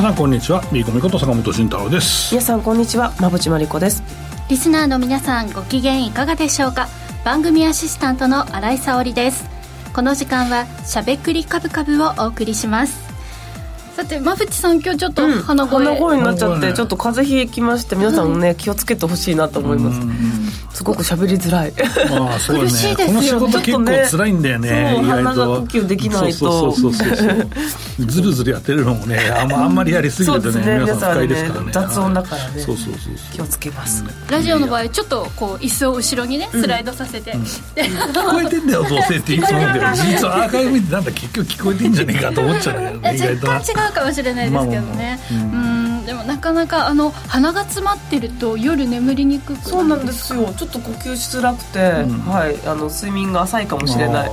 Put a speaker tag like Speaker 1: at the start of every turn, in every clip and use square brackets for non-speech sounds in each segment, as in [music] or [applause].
Speaker 1: 皆さんこんにちは。ビーコミこと坂本慎太郎です。
Speaker 2: 皆さんこんにちは。馬淵真理子です。
Speaker 3: リスナーの皆さんご機嫌いかがでしょうか？番組アシスタントの新井沙織です。この時間はしゃべくりカブカブをお送りします。さて馬淵さん今日ちょっと鼻声、
Speaker 2: 鼻声になっちゃってちょっと風邪ひきまして皆さんね、気をつけてほしいなと思いますすごく喋りづらい。
Speaker 1: ああそうだね。[laughs]
Speaker 3: 苦しいですよ
Speaker 1: この仕事結構辛いんだよね
Speaker 2: 鼻が呼吸できないと。
Speaker 1: そうそうそうそうそう。ずるずるやってるのもねあんまあんまりやりすぎ
Speaker 2: そう
Speaker 1: るとね
Speaker 2: ですね。皆
Speaker 1: 皆さん不快ですからね。
Speaker 2: 雑音だからね。
Speaker 1: そうそうそう
Speaker 2: 気をつけます。
Speaker 3: ラジオの場合ちょっとこう椅子を後ろにねスライドさせて、で
Speaker 1: 聞こえてんだよどうせって言いそうなんだよ。実はアーカイブ見てなんだ結局聞こえてんじゃねえかと思っちゃうんだけどね意外とな。
Speaker 3: 若干違うかもしれないですけどね、
Speaker 1: まあまあまあ。
Speaker 3: うんでもなかなかあの鼻が詰まってると夜眠りにくくる
Speaker 2: そうなんですよ。ちょっと呼吸しづらくて、はい。あの睡眠が浅いかもしれない。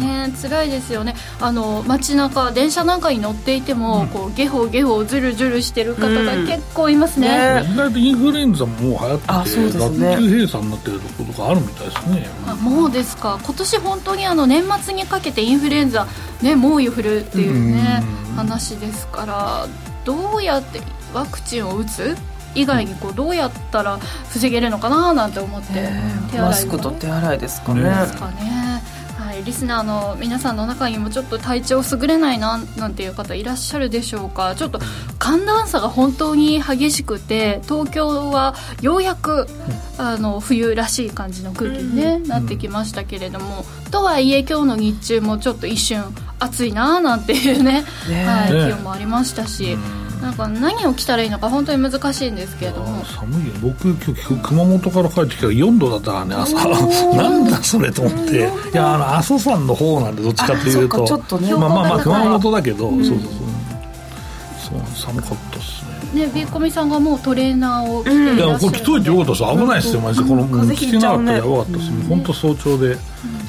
Speaker 3: ね辛いですよね。あの街中電車なんかに乗っていても、こうゲホゲホズルズルしてる方が結構いますね,、
Speaker 2: ね。
Speaker 1: 意外とインフルエンザももう流行ってて
Speaker 2: あそうですね。
Speaker 1: 学級閉鎖になってるところとかあるみたいですね。
Speaker 3: あもうですか。今年本当にあの年末にかけてインフルエンザね猛威を振るっていうね
Speaker 1: うん。
Speaker 3: 話ですからどうやってワクチンを打つ？以外にこうどうやったら防げるのかななんて思って、手洗いを。
Speaker 2: マスクと手洗いですかね。
Speaker 1: ね
Speaker 3: ですかね、はい、リスナーの皆さんの中にもちょっと体調優れないななんていう方いらっしゃるでしょうか。ちょっと寒暖差が本当に激しくて東京はようやく、あの冬らしい感じの空気に、ねなってきましたけれども。とはいえ今日の日中もちょっと一瞬暑いななんていうね。
Speaker 2: ね
Speaker 3: はい、
Speaker 1: ね
Speaker 3: 気温もありましたし、なんか何を着たらいいのか本当に難しいんですけれども。
Speaker 1: 寒いよ。僕今日熊本から帰ってきたら4度だったからね朝。なんだそれと思って。いやあの阿蘇山の方なんでどっちかっていうと。
Speaker 2: あそっかちょっとね。
Speaker 1: まあまあまあ熊本だけど、そうそうそう。そう寒かったっすね。
Speaker 3: ねビーコミさんがもうトレーナーを着てい
Speaker 1: いや
Speaker 3: らっしゃる
Speaker 1: これ着といてよかったです。危ないですよマジで。この着てなかったらやばかったです。本当早朝で、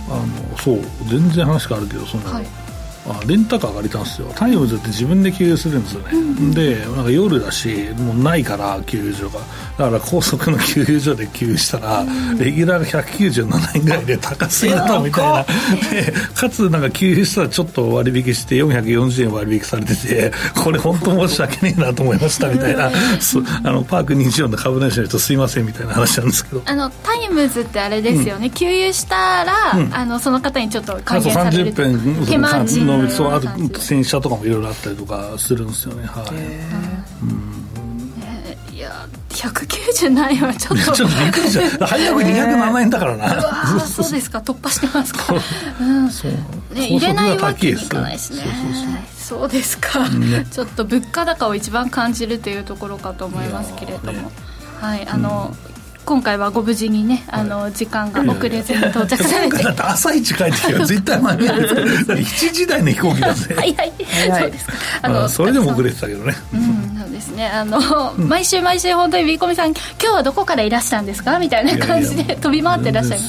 Speaker 1: あのそう。全然話変わるけどその、
Speaker 3: はい
Speaker 1: あレンタカー借りたんですよ。タイムズって自分で給油するんですよね、でなんか夜だしもうないから給油所が。だから高速の給油所で給油したら、レギュラーが197円ぐらいで高すぎだなみたいな。でかつなんか給油したらちょっと割引して440円割引されてて [laughs] これ本当申し訳ねえなと思いましたみたいな、[laughs] あのパーク24の株主の人すいませんみたいな話なんですけど。
Speaker 3: あのタイムズってあれですよね、給油したら、あのその方にちょっと還元される
Speaker 1: 30分
Speaker 3: 手間賃うな
Speaker 1: そうあと洗車とかもいろいろあったりとかするんですよね。はい。
Speaker 3: いや197円はちょっと
Speaker 1: ちょっと。びっくりした早く207円だからな。
Speaker 3: うわーそうですか。突破してますか、う。ん。
Speaker 1: そう。
Speaker 3: ね、入れないわけにいかない
Speaker 1: です
Speaker 3: し。ねそうですか、ちょっと物価高を一番感じるというところかと思いますけれども、
Speaker 1: ね。
Speaker 3: はいあの、今回はご無事にねあの時間が遅れずに到着されて。
Speaker 1: だって朝一帰ってきたら絶対間に合うだって7時台の飛行機だぜ。
Speaker 3: はい。はい。そうですか。
Speaker 1: あ
Speaker 3: の
Speaker 1: それでも遅れてたけどね。
Speaker 3: うん、そうですね。あの、毎週毎週本当にビーコミさん今日はどこからいらしたんですか？みたいな感じで飛び回ってらっしゃい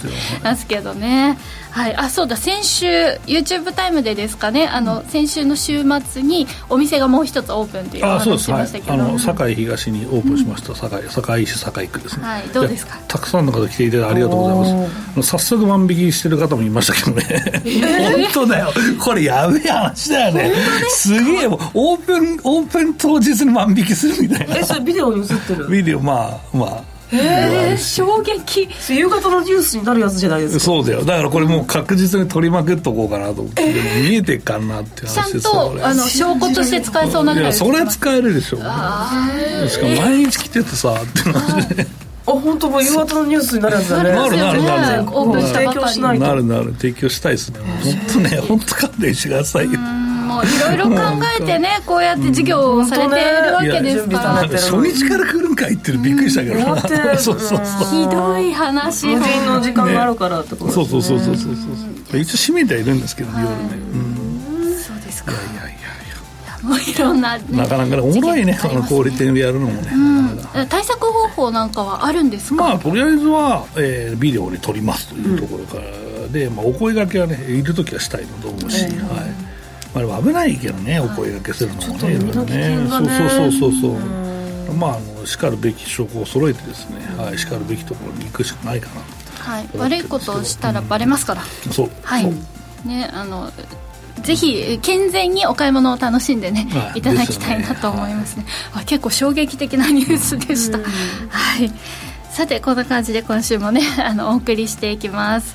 Speaker 3: ます。けどね。はい。あそうだ。先週 YouTube タイムでですかね？あの、先週の週末にお店がもう一つオープンというお
Speaker 1: あそう
Speaker 3: 話しましたけど、
Speaker 1: あの堺東にオープンしました。堺堺市堺区ですね。
Speaker 3: はい。どうですか？
Speaker 1: たくさんの方来ていただいてありがとうございます。早速万引きしてる方もいましたけどね。[laughs] 本当だよ。これやべえ話だよね。すげえ。オープンオープン当日に万引きするみたいな。
Speaker 2: えそれビデオに映ってる？
Speaker 1: ビデオまあまあ。
Speaker 3: えー、衝撃。
Speaker 2: 夕方のニュースになるやつじゃないですか。
Speaker 1: そうだよ。だからこれもう確実に取りまくっとこうかなと思って、でも見えてっかんなっていう
Speaker 3: ちゃん
Speaker 1: 話ですよこれ
Speaker 3: とあの証拠として使えそうなぐらい
Speaker 1: それは使えるでしょ。しかも毎日来ててさって話で。
Speaker 2: あ本当もう夕方のニュースになるやつだね。
Speaker 1: なるなるなる。
Speaker 3: オープンしたば
Speaker 2: 提供しないと
Speaker 1: なるなる。提供したいですね。本当ね本当勘弁してくださいよ
Speaker 3: もういろいろ考えてねこうやって授業をされているわけですから、
Speaker 1: なんか初日から来るんかいってびっくりしたけど
Speaker 2: 終わってる。
Speaker 1: そうそうそう
Speaker 3: ひどい話。
Speaker 2: 無人の時間があるからってこと
Speaker 1: そうそうそうそうそう。そう一応閉めてはいるんですけどね夜ね。うん。
Speaker 3: そうですか。
Speaker 1: いやいやいや。い
Speaker 3: もういろんな、ね、
Speaker 1: や。なかなかねおもろいねあの小売店でやるのもね。なかなか。
Speaker 3: 対策方法なんかはあるんですか、
Speaker 1: まあとりあえずは、えービデオで撮りますというところからで、まあ、お声掛けはねいる時はしたいのと思うし、はいまあ、危ないけどねお声掛けするのもねいろいろね。そうそうそうそうそう。まああのしかるべき証拠を揃えてですね、はい、しかるべきところに行くしかないかな。
Speaker 3: はい、悪いことをしたらバレますから。
Speaker 1: そう。
Speaker 3: はい。ねあのぜひ健全にお買い物を楽しんでね、はい、いただきたいなと思いますね、はい、結構衝撃的なニュースでした、はい。さてこんな感じで今週もねあのお送りしていきます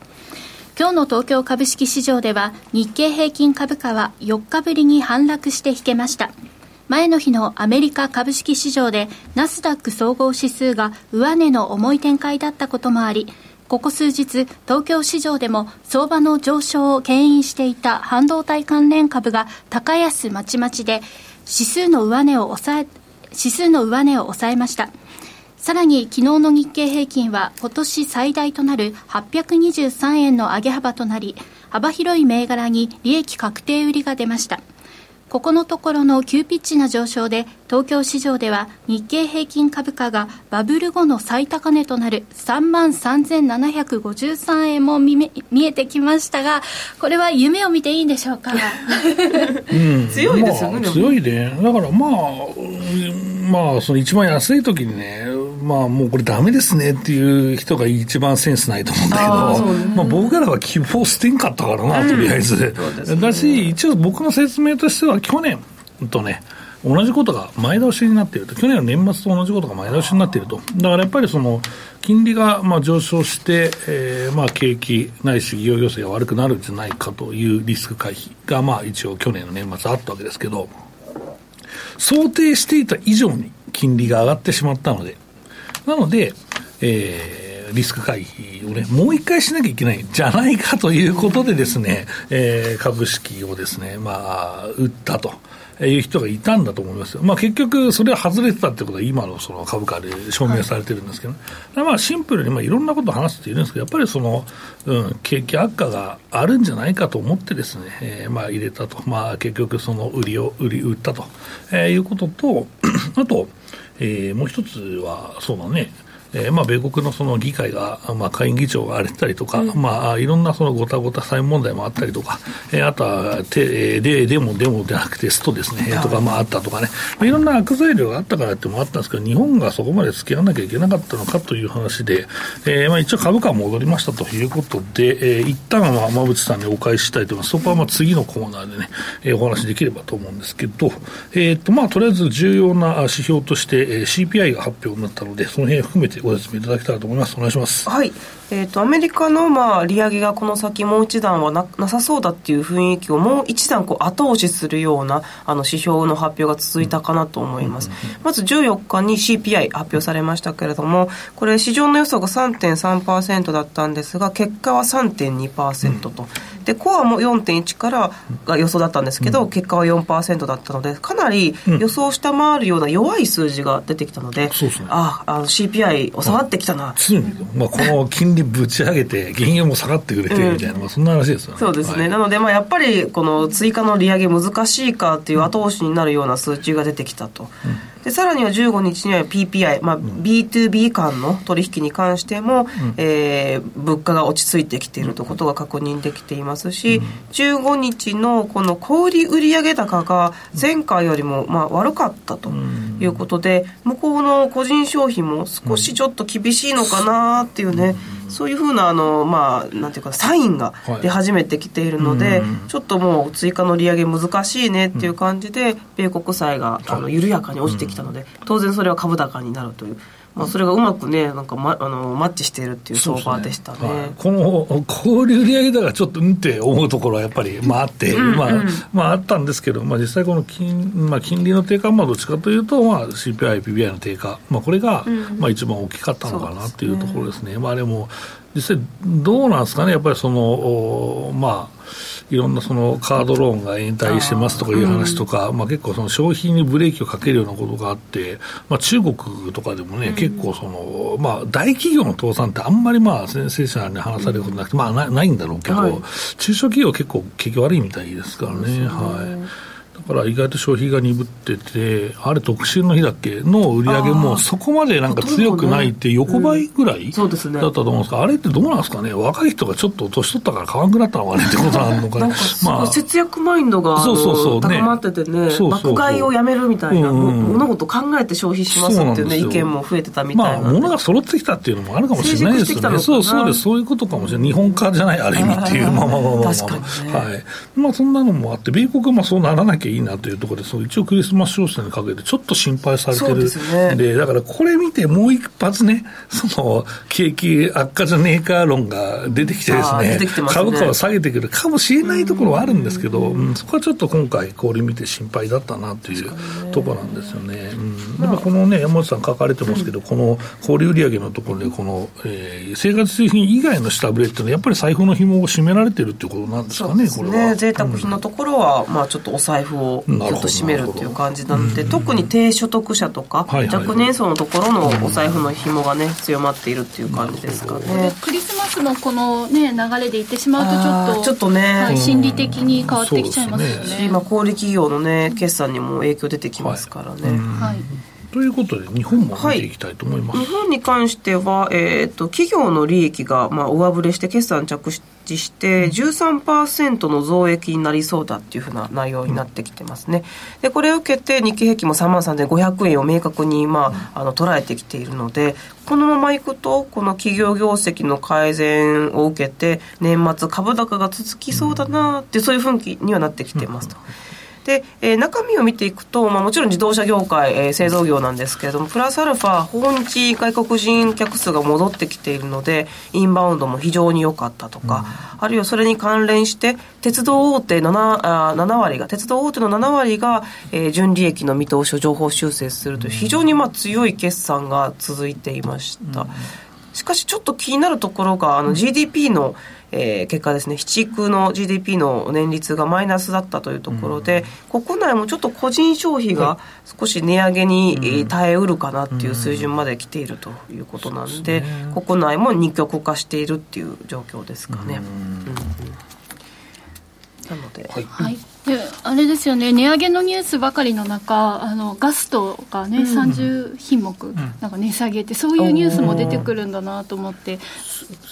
Speaker 3: 今日の東京株式市場では日経平均株価は4日ぶりに反落して引けました。前の日のアメリカ株式市場でナスダック総合指数が上値の重い展開だったこともあり、ここ数日、東京市場でも相場の上昇を牽引していた半導体関連株が高安まちまちで、指数の上値を抑え、指数の上値を抑えました。さらに昨日の日経平均は今年最大となる823円の上げ幅となり、幅広い銘柄に利益確定売りが出ました。ここのところの急ピッチな上昇で、東京市場では日経平均株価がバブル後の最高値となる3万3753円も見見えてきましたが、これは夢を見ていいんでしょうか？
Speaker 1: うん、強いですよね、まあ、強いね。だからまあ、まあ、その一番安い時にね、まあ、もうこれだめですねっていう人が一番センスないと思うんだけど、ね、まあ、僕らは希望捨てんかったからな、とりあえず。うん、だし、一応僕の説明としては、去年とね、同じことが前倒しになっていると、去年の年末と同じことが前倒しになっていると、だからやっぱりその金利がまあ上昇して、えー、まあ景気ないし企業業績が悪くなるんじゃないかというリスク回避がまあ一応去年の年末あったわけですけど、想定していた以上に金利が上がってしまったので、なので、えー、リスク回避をね、もう一回しなきゃいけないんじゃないかということでですね、えー、株式をですね、まあ、売ったと。いう人がいたんだと思いますよ。まあ結局、それは外れてたってことは今のその株価で証明されてるんですけど、ね、はい、まあシンプルにまあいろんなことを話すっているんですけど、やっぱりその、うん、景気悪化があるんじゃないかと思ってですね、えー、まあ入れたと。まあ結局その売りを、売り、売ったと、えー、いうことと、[clears throat] あと、えー、もう一つは、そうだね、えーまあ、米国のその議会が、まあ、下院議長が荒れてたりとか、うん、まあ、いろんなそのごたごた債務問題もあったりとか、えー、あとはてででもでもでなくてストですね、とかまああったとかね、まあ、いろんな悪材料があったからってもあったんですけど、日本がそこまで付き合わなきゃいけなかったのかという話で、えーまあ、一応株価は戻りましたということで、えー、一旦は馬渕さんにお返ししたいと思います。そこはまあ次のコーナーでね、えー、お話できればと思うんですけど、えーとまあ、とりあえず重要な指標として、えー、CPI が発表になったので、その辺含めてご説明いただきたいと思います。お願いします。
Speaker 2: はい。えーと、アメリカの、まあ、利上げがこの先もう一段はななさそうだっていう雰囲気をもう一段こう後押しするようなあの指標の発表が続いたかなと思います、まず14日に CPI 発表されましたけれどもこれ市場の予想が3.3%だったんですが結果は3.2%と、うん、でコアも4.1からが予想だったんですけど、うん、結果は4%だったのでかなり予想を下回るような弱い数字が出てきたので、うん、ああの CPI 収まってきたな、
Speaker 1: 常に、まあ、この金利にぶち上げて、原油も下がってくれてみたいな、うん、まあ、そんな話ですよね。
Speaker 2: そうですね、はい、なので、まあ、やっぱりこの追加の利上げ難しいかっていう後押しになるような数値が出てきたと。うんでさらには15日には PPI、まあ、B2B 間の取引に関しても、うん、えー、物価が落ち着いてきているということが確認できていますし、うん、15日のこの小売売上高が前回よりもまあ悪かったということで、向こうの個人消費も少しちょっと厳しいのかなっていうね、うんそういうふうなあの、まあ、なんていうかサインが出始めてきているので、はい、ちょっともう追加の利上げ難しいねっていう感じで、米国債があの緩やかに落ちてきたので、当然それは株高になるという。まあ、それがうまくねなんか、ま、あのマッチしているっていう相場でしたね、ねはい、
Speaker 1: この小売売上高がちょっとうんって思うところはやっぱり、まあ、あって、まあまあ、あったんですけど、まあ、実際この金,、まあ、金利の低下はどっちかというと、まあ、CPI、PBI の低下、まあ、これが、まあ、一番大きかったのかなっていうところですね。すね。まあ、でも実際どうなんですかね。やっぱりそのまあいろんなそのカードローンが延滞してますとかいう話とか、まあ、結構その消費にブレーキをかけるようなことがあって、まあ、中国とかでもね、結構その、まあ、大企業の倒産ってあんまりまあ先生者に話されることなくて、まあな、ないんだろうけど、中小企業結構景気悪いみたいですからね。はいだから意外と消費が鈍ってて、あれ、特集の日だっけ？の売り上げもそこまでなんか強くないって、横ばいぐらい、だったと思うんですか、あれってどうなんですかね、若い人がちょっと年取ったから買わなくなったのかね [laughs] ってことなのかね。
Speaker 2: まあ、節約マインドがそうそうそう、高まっててね、爆買いをやめるみたいな、物事考えて消費しますっていうね、意見も増えてたみたいな。
Speaker 1: まあ、物が揃ってきたっていうのもあるかもしれないですよね。そうそうです、そういうことかもしれない。日本化じゃない、ある意味っていう、まあまあまあまあ、はい。まあ、そんなのもあって、米国はまあそうならなきゃいいなというところです。そう一応クリスマス商戦にかけてちょっと心配されてるで、ね、だからこれ見てもう一発ね、[laughs] その景気悪化じゃねえか論が出てきてですね、ね。株価を下げてくるかもしれないところはあるんですけど、うん、そこはちょっと今回、氷見て心配だったなというところなんですよね。うん、でもこのね、山本さん書かれてますけど、この小売売上のところで、この、えー、生活必需品以外の下振れっていうのは、やっぱり財布の紐を締められてるっていうことなんですかね、これは。
Speaker 2: 贅沢品のところは、まあちょっとお財布をぎゅっと締めるっていう感じなので、特に低所得者とか、若年層のところのお財布の紐がね、強まっているっていう感じですかね。
Speaker 3: クリスマスのこのね、流れでいってしまうと、ちょっと、
Speaker 2: ちょっとね、
Speaker 3: はい、心理的に変わってきちゃいますよね。
Speaker 2: 今、小売企業のね、決算にも影響出てきますからね。はい
Speaker 1: ということで、日本も見てい。きたいと思います、
Speaker 2: はい、日本に関しては、えーと、企業の利益が、まあ、上振れして、決算着地して13%の増益になりそうだっていうふうな内容になってきてますね。でこれを受けて日経平均も3万3500円を明確に、まあ、あの捉えてきているのでこのままいくとこの企業業績の改善を受けて年末株高が続きそうだなってそういう雰囲気にはなってきてますと。で、えー、中身を見ていくと、まあ、もちろん自動車業界、えー、製造業なんですけれどもプラスアルファ訪日外国人客数が戻ってきているのでインバウンドも非常に良かったとか、うん、あるいはそれに関連して鉄道大手 7, あ7割が鉄道大手の7割が、えー、純利益の見通しを情報修正するという非常にまあ強い決算が続いていました。うんしかしちょっと気になるところがあの GDP の、えー、結果ですね、七区の GDP の年率がマイナスだったというところで、うん、国内もちょっと個人消費が少し値上げに耐えうるかなっていう水準まで来ているということなんで、うん、国内も二極化しているっていう状況ですかね。うん。
Speaker 3: なので、はい、はい、であれですよね値上げのニュースばかりの中あのガストがね、うん、30品目なんか値下げってそういうニュースも出てくるんだなと思って、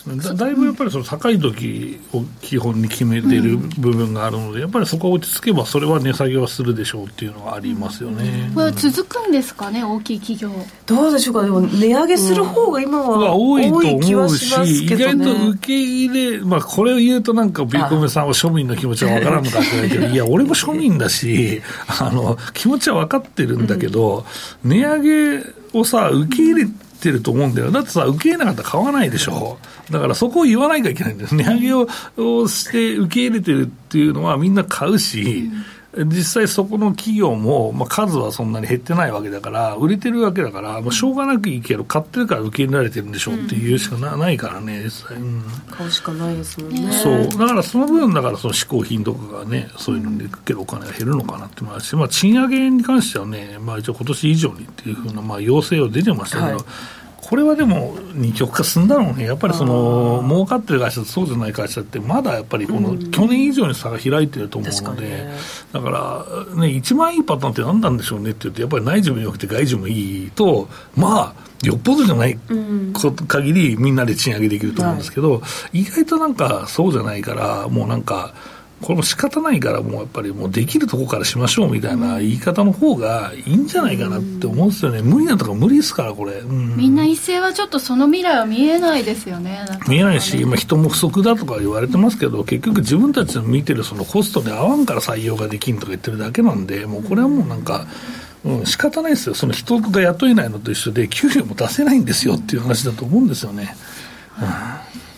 Speaker 1: だだいぶやっぱりその高い時を基本に決めている部分があるので、うん、やっぱりそこは落ち着けばそれは値下げはするでしょうっていうのはありますよね、
Speaker 3: これは続くんですかね大きい企業。
Speaker 2: どうでしょうか。でも値上げする方が今は多いと思うし、ね、
Speaker 1: 意外と受け入れまあこれを言うとなんかビーコメさんは庶民の気持ちは分からんのかってないけどいや [laughs] 俺も庶民だしあの気持ちは分かってるんだけど、うん、値上げをさ受け入れてると思うんだよ。だってさ、受け入れなかったら買わないでしょ。だからそこを言わないといけないんです。値上げをして受け入れてるっていうのはみんな買うし、うん実際そこの企業も、まあ、数はそんなに減ってないわけだから、売れてるわけだから、もうしょうがなくいいけど、買ってるから受け入れられてるんでしょうっていうしかな,、ないからね、実際、うん、
Speaker 2: 買うしかないですもんね。
Speaker 1: そう、だからその分、だからその嗜好品とかがね、そういうのにかけるお金が減るのかなって思うし、まあ、賃上げに関してはね、まあ、一応今年以上にっていうふうな、まあ、要請は出てましたけど、はいこれはでも二極化すんだろうね、やっぱりその儲かってる会社とそうじゃない会社って、まだやっぱりこの去年以上に差が開いてると思うので、ね、だから、ね、一番いいパターンって何なんでしょうねって言って、やっぱり内需もよくて外需もいいと、まあ、よっぽどじゃない限り、みんなで賃上げできると思うんですけど、はい、意外となんかそうじゃないから、もうなんか。これも仕方ないから、もうやっぱりもうできるとこからしましょうみたいな言い方の方がいいんじゃないかなって思うんですよね、無理なとか無理ですから、これ、う
Speaker 3: ん、みんな一斉はちょっとその未来は見えないですよね、
Speaker 1: 見えないし、今、人も不足だとか言われてますけど、結局、自分たちの見てるそのコストで合わんから採用ができんとか言ってるだけなんで、もうこれはもうなんか、うん、仕方ないですよ、その人が雇えないのと一緒で、給料も出せないんですよっていう話だと思うんですよね。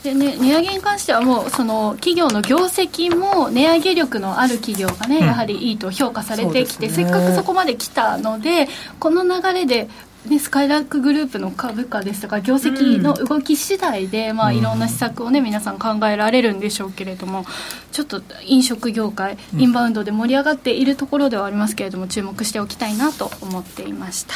Speaker 3: でね、値上げに関してはもうその企業の業績も値上げ力のある企業がね、やはりいいと評価されてきて、せっかくそこまで来たのでこの流れでね、スカイラックグループの株価ですとか業績の動き次第で、まあ、いろんな施策をね皆さん考えられるんでしょうけれどもちょっと飲食業界インバウンドで盛り上がっているところではありますけれども注目しておきたいなと思っていました。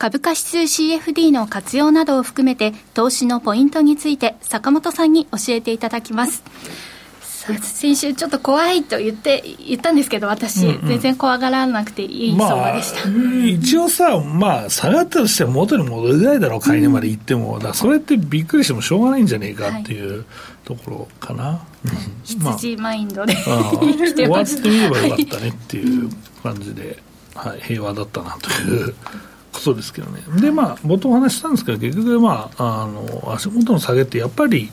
Speaker 3: 株価指数 CFD の活用などを含めて投資のポイントについて坂本さんに教えていただきます。先週ちょっと怖いと言って言ったんですけど私、うんうん、全然怖がらなくていい相場でした、
Speaker 1: まあ、一応さまあ下がったとしても元に戻るぐらいだろう買い値まで行っても、うん、だそれってびっくりしてもしょうがないんじゃねえかっていうところかな、は
Speaker 3: い、羊マインドで、
Speaker 1: まあ、[laughs] 終わってみればよかったねっていう感じで、はい、平和だったなということですけどね。でまあ冒頭お話したんですけど結局まああの足元の下げってやっぱり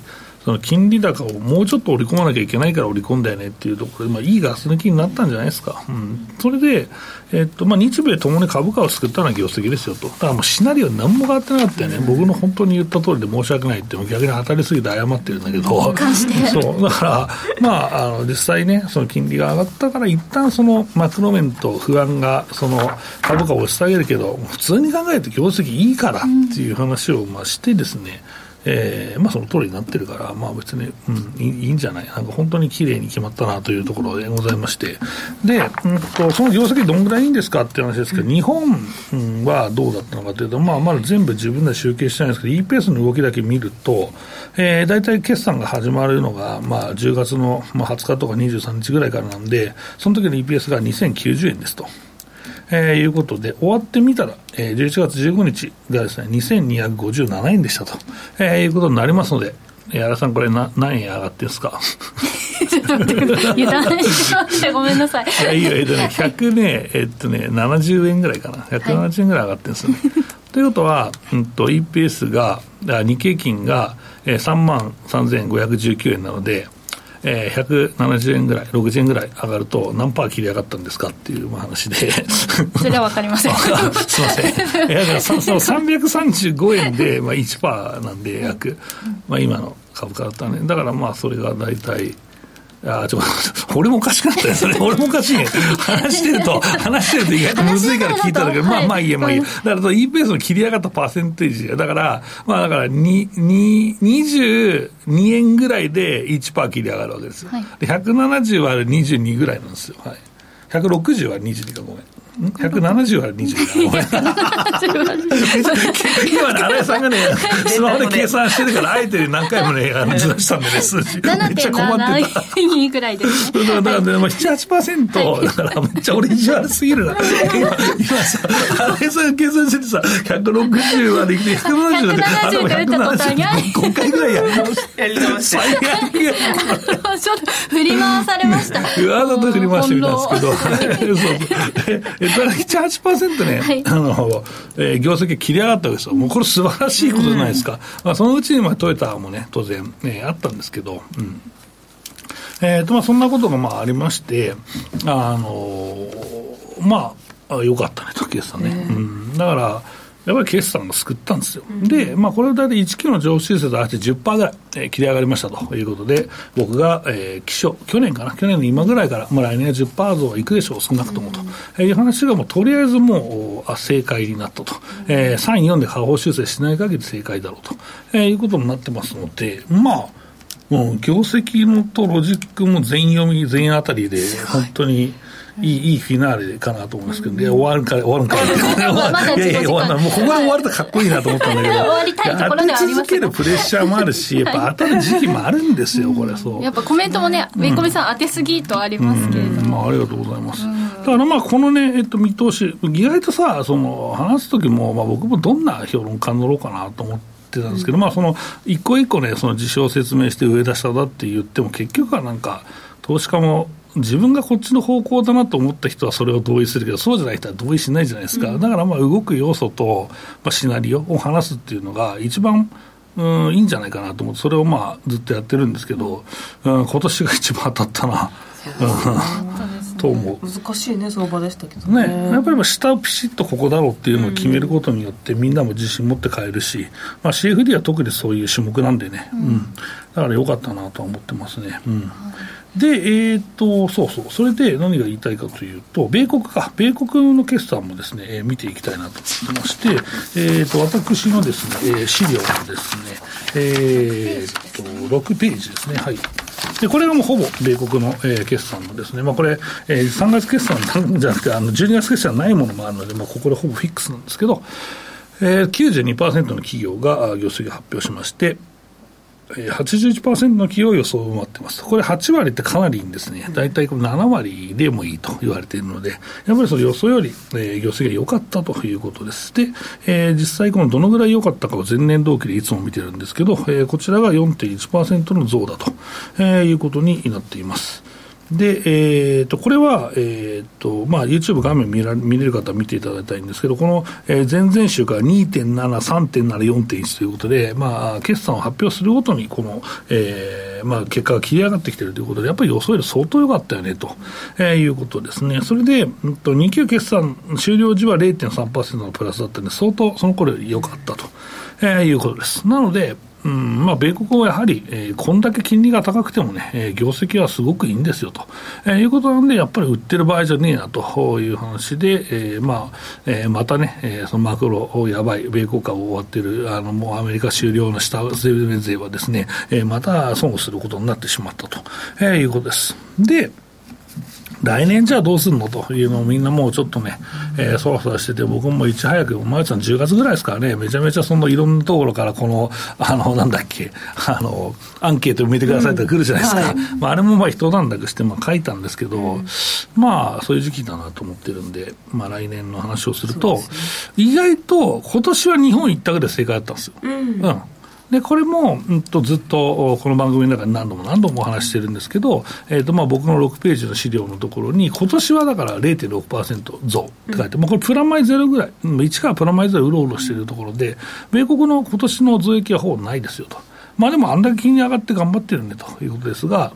Speaker 1: その金利高をもうちょっと織り込まなきゃいけないから織り込んだよねっていうところで、まあ、いいガス抜きになったんじゃないですか、うん、それで、えっとまあ、日米ともに株価を救ったのは業績ですよと、だからもうシナリオ何も変わってなかったよね、僕の本当に言った通りで申し訳ないって、逆に当たりすぎて謝ってるんだけど、[laughs] そう。だから、まあ、あの実際ね、その金利が上がったから、一旦そのマクロ面と不安がその株価を押し下げるけど、普通に考えて業績いいからっていう話をまあしてですね、えーまあ、その通りになってるから、まあ、別に、うん、いいいいんじゃない、なんか本当に綺麗に決まったなというところでございまして、で、うんと、その業績どんぐらいいいんですかっていう話ですけど、日本はどうだったのかというと、まあ、まだ全部自分で集計してないんですけど、EPS の動きだけ見ると、えー、大体決算が始まるのが、まあ、10月の、まあ、20日とか23日ぐらいからなんで、その時の EPS が2090円ですと。えー、いうことで、終わってみたら、えー、11月15日がですね、2257円でしたと、えー、いうことになりますので、矢原さん、これな、何円上がってんですか？
Speaker 3: ちょっと待ってください。油断しまごめんなさい。いや、いいよ、
Speaker 1: えっとね、100ね、えっとね、70円ぐらいかな。170円ぐらい上がってるんですよね。はい、ということは、うんと、EPS が、日経金が、えー、3万3519円なので、えー、170円ぐらい、60円ぐらい上がると、何パー切り上がったんですかっていう話で。[laughs]
Speaker 3: それは分かりません。[laughs] すみ
Speaker 1: ません、いや [laughs] その335円で、まあ、1パーなんで、約、まあ、今の株価だったね、だからまあ、それが大体。あちょっと、俺もおかしかったですね。俺もおかしいね。話してると、話してると意外とむずいから聞いたんだけど、まあまあいいや、まあいいや。だから、E ペースの切り上がったパーセンテージだから、まあだから、2、2、22円ぐらいで1パー切り上がるわけですよ。はい、で、170は22ぐらいなんですよ。はい。160は22か、ごめん。170は20今ね、新井さんがね、[laughs] スマホで計算してるから、あえて何回もね、ずらしたんでね、数字。めっちゃ困ってた。
Speaker 3: 7.72ぐらいです、
Speaker 1: ね。だから、ね、まあ、7、8%、だからめっちゃ俺意地悪すぎるな。今、今さ、新井さんが計算しててさ、160はできて、170
Speaker 3: まで、あ、でも
Speaker 1: 170、5回ぐらいやり直し
Speaker 2: て。やり直して。最悪
Speaker 3: ちょっと振り回されました。
Speaker 1: わざと振り回してみたんですけど、[laughs] それ7、8%ね、はい、あの、えー、業績切り上がったわけですよ。もうこれ素晴らしいことじゃないですか。うん、まあ、そのうちに、まあ、トヨタもね、当然、ね、あったんですけど、うん。えー、と、まあ、そんなことが、まあ、ありまして、あのー、まあ、よかったねと、決算ね。うん。だから、やっぱり決算が救ったんですよ。うん、で、まあ、これを大体1期の上昇数と合わせて10%ぐらい、えー、切り上がりましたということで、僕が、えー、期初、去年かな、去年の今ぐらいから、まあ、来年は10%増はいくでしょう、少なくともと、うん、いう話がもうとりあえずもうあ正解になったと、うん、えー、3、4で下方修正しない限り正解だろうと、えー、いうことになってますので、まあ、もう業績のとロジックも全読み、全当たりで、本当に。いいいいフィナーレかなと思いますけど、ね、終わるか終わるんかいいやいや終わるもうここで終わるとかっこいいなと思ったんだけど。
Speaker 3: 終わりたいところではあります
Speaker 1: けど。プレッシャーもあるしやっぱ当たる時期もあるんですよ、これそう。
Speaker 3: やっぱコメントもねめいこみさん当てすぎとありますけれども、
Speaker 1: あ、りがとうございます、だからまあこのね、えっと、見通し意外とさその話す時も、まあ、僕もどんな評論家乗ろうかなと思ってってたんですけど、まあ、その一個一個ね、その事象を説明して、上田下だって言っても、結局はなんか、投資家も自分がこっちの方向だなと思った人はそれを同意するけど、そうじゃない人は同意しないじゃないですか、うん、だからまあ動く要素と、まあ、シナリオを話すっていうのが、一番、うん、いいんじゃないかなと思って、それをまあずっとやってるんですけど、うん、今年が一番当たったな。と思
Speaker 2: う。難しいね相場でしたけどね。
Speaker 1: ねやっぱり下をピシッとここだろうっていうのを決めることによって、みんなも自信持って買えるし、まあ、CFD は特にそういう種目なんでね、うん、だからよかったなとは思ってますね。うん。で、えー、っと、そうそう、それで何が言いたいかというと、米国か、米国の決算もですね、えー、見ていきたいなと思ってまして、えー、っと、私のですね、えー、資料のですね、えー、っと、6ページですね、はい。で、これがもうほぼ米国の、えー、決算のですね、まあこれ、えー、3月決算じゃなくて、あの、12月決算ないものもあるので、まあここでほぼフィックスなんですけど、えー、92%の企業が業績を発表しまして、81%の企業予想を待ってます。これ8割ってかなりいいんですね。大体7割でもいいと言われているので、やっぱりその予想より、えー、業績が良かったということです。で、えー、実際このどのぐらい良かったかを前年同期でいつも見てるんですけど、えー、こちらが4.1%の増だと、えー、いうことになっています。で、えーと、これは、えーとまあ、YouTube 画面見ら見れる方は見ていただきたいんですけど、この、えー、前々週から2.7、3.7、4.1ということで、まあ、決算を発表するごとに、この、えーまあ、結果が切り上がってきているということで、やっぱり予想より相当良かったよねと、えー、いうことですね。それで、うんと、2級決算終了時は0.3%のプラスだったんで、相当その頃より良かったと、えー、いうことです。なので、うんまあ、米国はやはり、えー、こんだけ金利が高くてもね、えー、業績はすごくいいんですよと、えー、いうことなんで、やっぱり売ってる場合じゃねえなという話で、えーまあえー、またね、えー、そのマクロ、やばい、米国株終わってる、あのもうアメリカ終了の下税税はですね、えー、また損をすることになってしまったと、えー、いうことです。で来年じゃあどうするのというのをみんなもうちょっとね、えー、そわそわしてて、僕もいち早く、前さん10月ぐらいですからね、めちゃめちゃそのいろんなところからこの、あの、なんだっけ、あの、アンケート埋めてくださいって来るじゃないですか。うん。はい、まあ、あれもまあ一段落して、まあ書いたんですけど、うん、まあそういう時期だなと思ってるんで、まあ来年の話をすると、ね、意外と今年は日本一択で正解だったんですよ。うん、うんで、これも、うんと、ずっとこの番組の中で何度も何度もお話してるんですけど、えっ、ー、と、まあ僕の6ページの資料のところに、今年はだから0.6%増って書いて、うん、まあこれプラマイゼロぐらい、1からプラマイゼロうろうろしているところで、米国の今年の増益はほぼないですよと。まあでもあんだけ金利上がって頑張ってるんでということですが、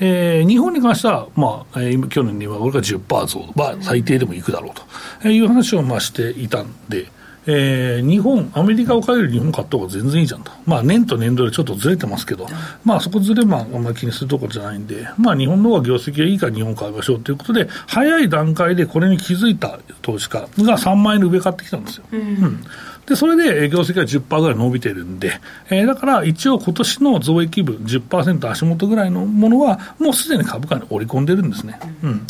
Speaker 1: えー、日本に関しては、まあ、えー、去年にはこれが10%増は最低でもいくだろうという話をまあしていたんで、えー、日本、アメリカを買える日本買った方が全然いいじゃんと、まあ、年と年度でちょっとずれてますけど、まあ、そこずれ、まあ、あんまり気にするところじゃないんで、まあ、日本の方が業績がいいから日本買いましょうということで、早い段階でこれに気づいた投資家が3万円で上買ってきたんですよ。うん、うん。で、それで業績が10%ぐらい伸びてるんで、えー、だから一応今年の増益分10%足元ぐらいのものは、もうすでに株価に織り込んでるんですね。うん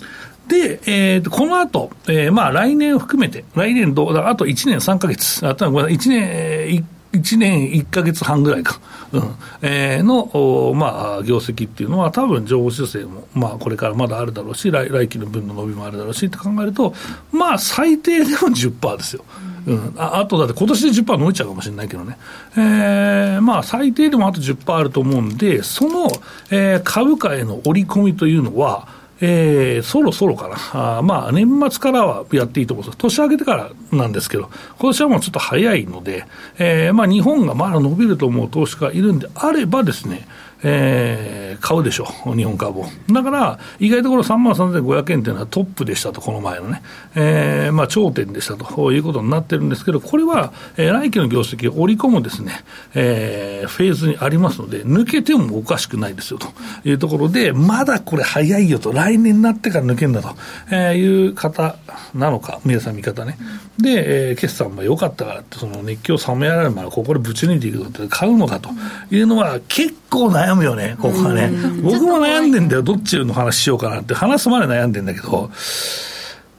Speaker 1: で、えー、この後、えー、まあ来年を含めて、来年どうだ、あと1年3か月、あとは1年、1年1か月半ぐらいか、うん。えー、の、まあ、業績っていうのは、多分情報修正も、まあ、これからまだあるだろうし、来来期の分の伸びもあるだろうしって考えると、まあ、最低でも10%ですよ。うん、ああとだって今年で10%伸びちゃうかもしれないけどね、えー、まあ最低でもあと10%あると思うんで、その、えー、株価への織り込みというのは、えー、そろそろかな、あまあ、年末からはやっていいと思うんです。年明けてからなんですけど、今年はもうちょっと早いので、えーまあ、日本がまだ伸びると思う投資家がいるんであればですね、えー、買うでしょう、日本株を。だから、意外ところ3万3500円というのはトップでしたと、この前のね、えー、まあ、頂点でしたということになってるんですけど、これは、えー、来期の業績を織り込むですね、えー、フェーズにありますので、抜けてもおかしくないですよというところで、まだこれ早いよと、来年になってから抜けるんだと、えー、いう方なのか、皆さん見方ね。で、えー、決算も良かったからって、その熱狂冷められるまで、ここでぶち抜いていくとって買うのかというのは、結構悩むよね、ここはね。僕も悩んでんだよ、どっちの話しようかなって、話すまで悩んでんだけど、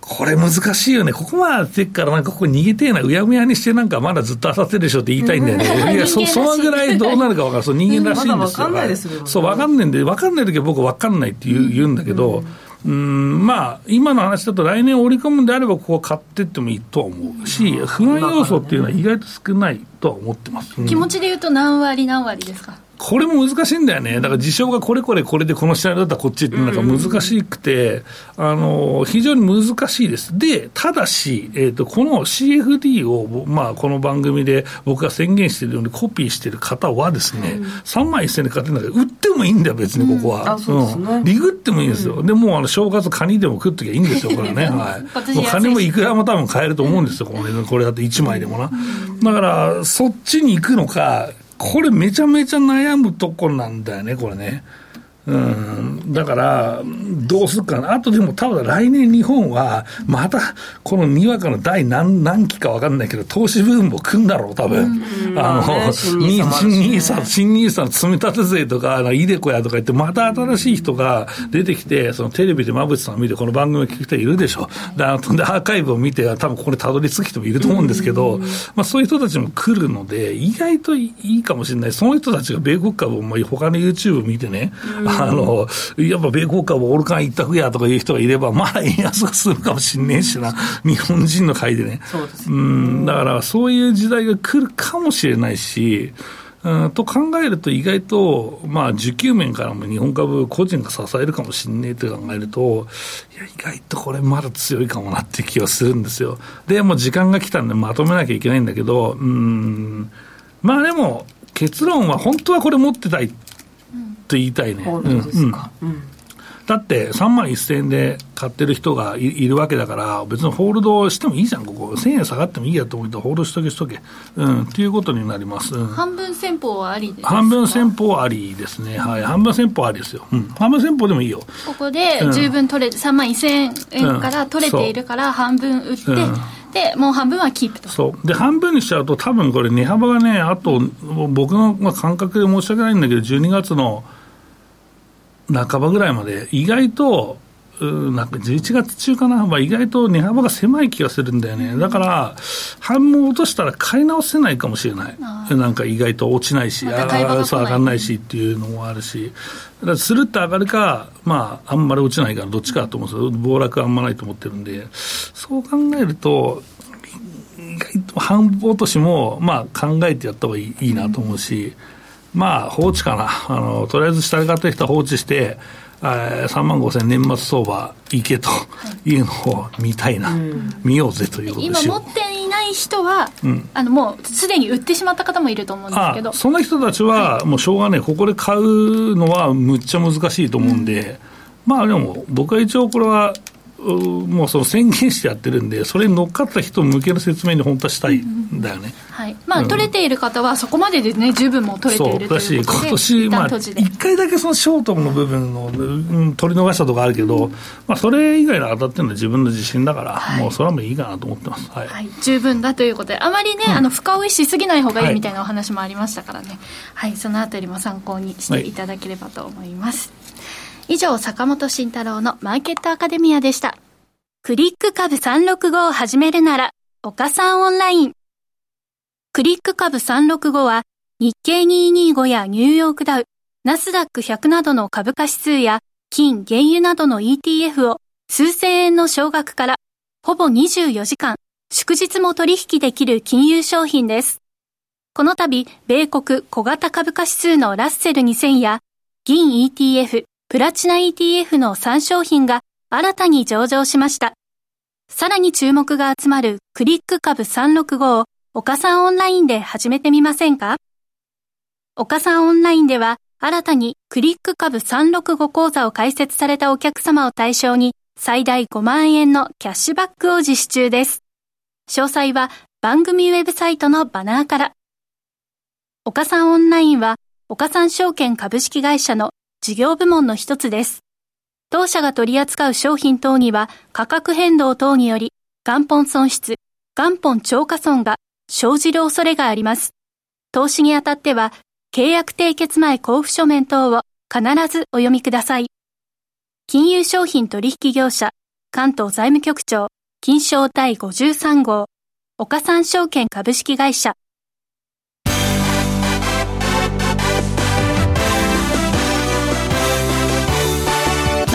Speaker 1: これ難しいよね。ここまでってからなんかここ逃げてえな、うやむやにしてなんかまだずっと当たってるでしょって言いたいんだよね。いや、そ、そのぐらいどうなるか分かる。そう人間らしいんですよ。
Speaker 2: ま、かんないですよ、
Speaker 1: そう、分かんないんで、分かんない時は僕分かんないって言う言うんだけど、うんまあ、今の話だと来年織り込むんであれば、ここ買ってってもいいとは思うし、不安要素っていうのは意外と少ないとは思ってます。うん
Speaker 3: 気持ちで言うと何割何割ですか？
Speaker 1: これも難しいんだよね。だから事象がこれこれこれでこのシナリオだったらこっちってなんか難しくて、あの、非常に難しいです。で、ただし、えっ、と、この CFD を、まあ、この番組で僕が宣言しているようにコピーしている方はですね、3万1000円で買ってるんだけど、売ってもいいんだよ、別にここは。
Speaker 2: う
Speaker 1: んリグってもいいんですよ。でもう、あの、正月カニでも食っときゃいいんですよ、これはね。はい。
Speaker 3: 私
Speaker 1: もうカニもいくらも多分買えると思うんですよ、これこれだって1枚でもな。だから、そっちに行くのか、これめちゃめちゃ悩むとこなんだよね、これね。うん、だから、どうするかな。あとでも、多分来年日本は、また、このにわかの第何何期か分かんないけど、投資ブームも来んだろう、多分。あ
Speaker 2: まあね
Speaker 1: の、新
Speaker 2: 新ニーサ
Speaker 1: 新ニーサの積み立て税とか、あのイデコやとか言って、また新しい人が出てきて、そのテレビで馬淵さんを見て、この番組を聞く人いるでしょ。で、アーカイブを見て、多分ここにたどり着く人もいると思うんですけど、まあそういう人たちも来るので、意外といいかもしれない。その人たちが米国株を、まあ他の YouTube 見てね、あの、やっぱ米国株オルカン一択やとかいう人がいれば、まあ円安がするかもしんねえしな、日本人の会でね。
Speaker 2: そうです
Speaker 1: うん、だからそういう時代が来るかもしれないし、うん、と考えると意外と、まあ、需給面からも日本株個人が支えるかもしれないって考えると、いや、意外とこれまだ強いかもなって気がするんですよ。で、もう時間が来たんでまとめなきゃいけないんだけど、うん、まあでも、結論は本当はこれ持ってたいと言いたいね。だって3万1000円で買ってる人がいいるわけだから、別にホールドしてもいいじゃん、ここ。1000円下がってもいいやと思って、ホールドしとけしとけ。うん、っていうことになります。うん
Speaker 3: 半分戦法はありですか？
Speaker 1: 半分戦法ありですね。はい。半分戦法ありですよ。うん。半分戦法でもいいよ。
Speaker 3: ここで
Speaker 1: うん
Speaker 3: 十分取れて、3万1000円から取れているから半分売って、
Speaker 1: うん
Speaker 3: でもう半分はキープと
Speaker 1: そう。で、半分にしちゃうと、多分これ、値幅がね、あと、僕のまあ感覚で申し訳ないんだけど、12月の半ばぐらいまで、意外と、うんなんか11月中かな、まあ、意外と値幅が狭い気がするんだよね。だから、半分落としたら買い直せないかもしれない。なんか意外と落ちないし、
Speaker 3: ま
Speaker 1: あそう上がんないしっていうのもあるし、だからスルッと上がるか、まあ、あんまり落ちないから、どっちかだと思うんですよ。暴落はあんまないと思ってるんで、そう考えると、意外と半分落としも、まあ、考えてやった方がいいいいなと思うし、まあ、放置かな。あの、とりあえず下で買った人は放置して、えー3万5千年末相場行けとい。うのを見たいな、見ようぜということでしょ
Speaker 3: 今持っていない人は、
Speaker 1: ん。
Speaker 3: あのもうすでに売ってしまった方もいると思うんですけど。
Speaker 1: あその人たちはもうしょうがない、ここで買うのはむっちゃ難しいと思うんで、まあでも、僕は一応これは、うもうその宣言してやってるんで、それに乗っかった人向けの説明に本当はしたいんだよね。
Speaker 3: はい。まあ
Speaker 1: うん。
Speaker 3: 取れている方はそこまででね十分もう取れていると
Speaker 1: そうだし、今年、
Speaker 3: 一
Speaker 1: まあ、
Speaker 3: 旦閉じで、
Speaker 1: 一回だけそのショートの部分の、うん取り逃したとかあるけど、まあ、それ以外の当たってるのは自分の自信だから、もうそれはもういいかなと思ってます。はい。
Speaker 3: はい、十分だということであまりね、あの深追いしすぎない方がいいみたいなお話もありましたからね。はい、そのあたりも参考にしていただければと思います、以上坂本慎太郎のマーケットアカデミアでしたクリック株365を始めるなら岡さんオンラインクリック株365は日経225やニューヨークダウ、ナスダック100などの株価指数や金、原油などの ETF を数千円の少額からほぼ24時間、祝日も取引できる金融商品です。この度、米国小型株価指数のラッセル2000や銀 ETF、プラチナ ETF の3商品が新たに上場しました。さらに注目が集まるクリック株365を岡さんオンラインで始めてみませんか？岡さんオンラインでは新たにクリック株365講座を開設されたお客様を対象に最大5万円のキャッシュバックを実施中です。詳細は番組ウェブサイトのバナーから。岡さんオンラインは岡さん証券株式会社の事業部門の一つです。当社が取り扱う商品等には価格変動等により元本損失、元本超過損が生じる恐れがあります。投資にあたっては契約締結前交付書面等を必ずお読みください。金融商品取引業者関東財務局長金賞第53号岡三証券株式会社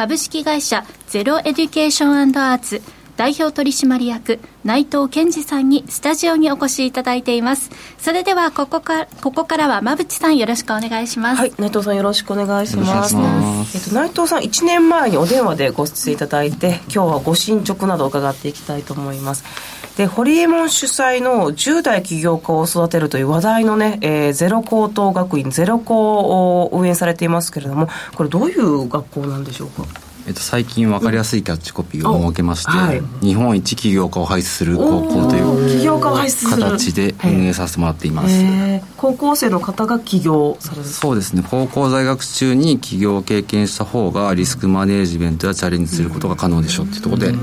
Speaker 3: 株式会社ゼロエデュケーションアーツ代表取締役内藤健二さんにスタジオにお越しいただいています。それではここかここからは馬淵さんよろしくお願いします。
Speaker 2: はい内藤さんよろしくお願いします。
Speaker 4: ます。
Speaker 2: えっと、内藤さん1年前にお電話でご出演いただいて今日はご進捗などを伺っていきたいと思いますでホリエモン主催の10代起業家を育てるという話題のね、えーゼロ高等学院ゼロ校を運営されていますけれどもこれどういう学校なんでしょうか？
Speaker 4: えっと、最近分かりやすいキャッチコピーを設けまして、
Speaker 2: うん。はい。
Speaker 4: 日本一起業家を輩出する高校という
Speaker 2: 起業家を輩出する。
Speaker 4: 形で運営させてもらっています、
Speaker 2: えー。高校生の方が起業される。
Speaker 4: そうですね。高校在学中に起業を経験した方がリスクマネージメントやチャレンジすることが可能でしょうっていうところで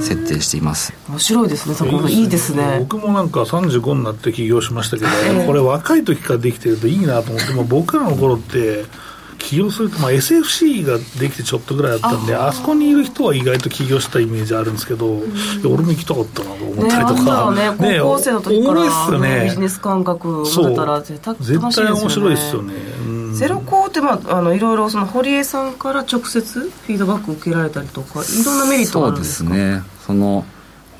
Speaker 4: 設定しています。
Speaker 2: 面白いですねそこいいですね
Speaker 1: 僕もなんか35になって起業しましたけど、これ若い時からできてるといいなと思ってもう僕らの頃って起業すると、まあ、SFC ができてちょっとぐらいだったんであそこにいる人は意外と起業したイメージあるんですけど、いや俺も行きたかったなと思ったりとか、
Speaker 2: ねなんだろうね高校生の時から、
Speaker 1: ね
Speaker 2: ビジネス感覚を持
Speaker 1: そう
Speaker 2: ったら絶対楽しい
Speaker 1: 絶
Speaker 2: ですよね
Speaker 1: 対面白いですよね、うん
Speaker 2: ゼロ校って、まあ、あのいろいろその堀江さんから直接フィードバック受けられたりとかいろんなメリットがあ
Speaker 4: そうで
Speaker 2: るんですか
Speaker 4: すねその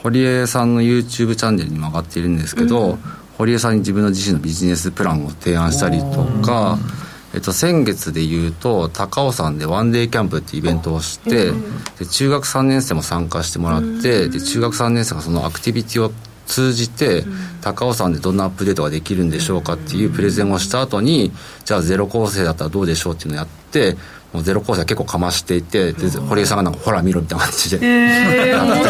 Speaker 4: 堀江さんの YouTube チャンネルにも上がっているんですけど、堀江さんに自分の自身のビジネスプランを提案したりとか、えっと、先月で言うと高尾山でワンデーキャンプっていうイベントをして、で中学3年生も参加してもらって、で中学3年生がそのアクティビティを通じて、高尾山でどんなアップデートができるんでしょうかっていうプレゼンをした後にじゃあゼロ構成だったらどうでしょうっていうのをやってもうゼロ構成は結構かましていてで堀江さんがなんかほら見ろみたいな感じで、
Speaker 2: えー、面